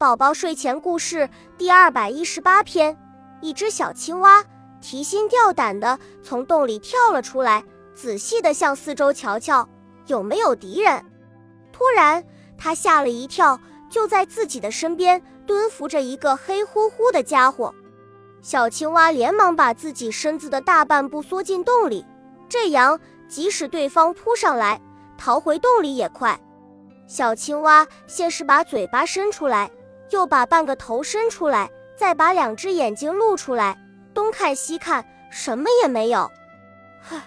宝宝睡前故事第二百一十八篇：一只小青蛙提心吊胆地从洞里跳了出来，仔细地向四周瞧瞧，有没有敌人。突然，它吓了一跳，就在自己的身边蹲伏着一个黑乎乎的家伙。小青蛙连忙把自己身子的大半部缩进洞里，这样即使对方扑上来，逃回洞里也快。小青蛙先是把嘴巴伸出来。又把半个头伸出来，再把两只眼睛露出来，东看西看，什么也没有。嗨，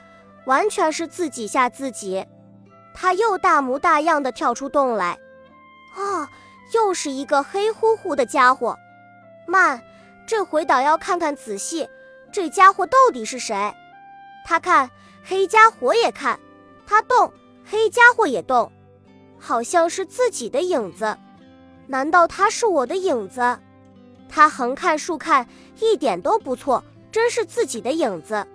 完全是自己吓自己。他又大模大样的跳出洞来。啊，又是一个黑乎乎的家伙。慢，这回倒要看看仔细，这家伙到底是谁？他看，黑家伙也看，他动，黑家伙也动，好像是自己的影子。难道他是我的影子？他横看竖看，一点都不错，真是自己的影子。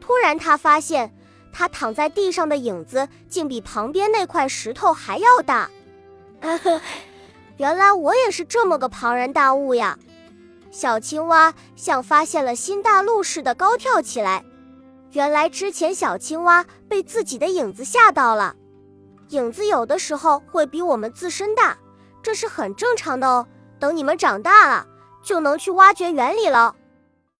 突然，他发现他躺在地上的影子竟比旁边那块石头还要大。原来我也是这么个庞然大物呀！小青蛙像发现了新大陆似的高跳起来。原来之前小青蛙被自己的影子吓到了。影子有的时候会比我们自身大。这是很正常的哦。等你们长大了，就能去挖掘原理了。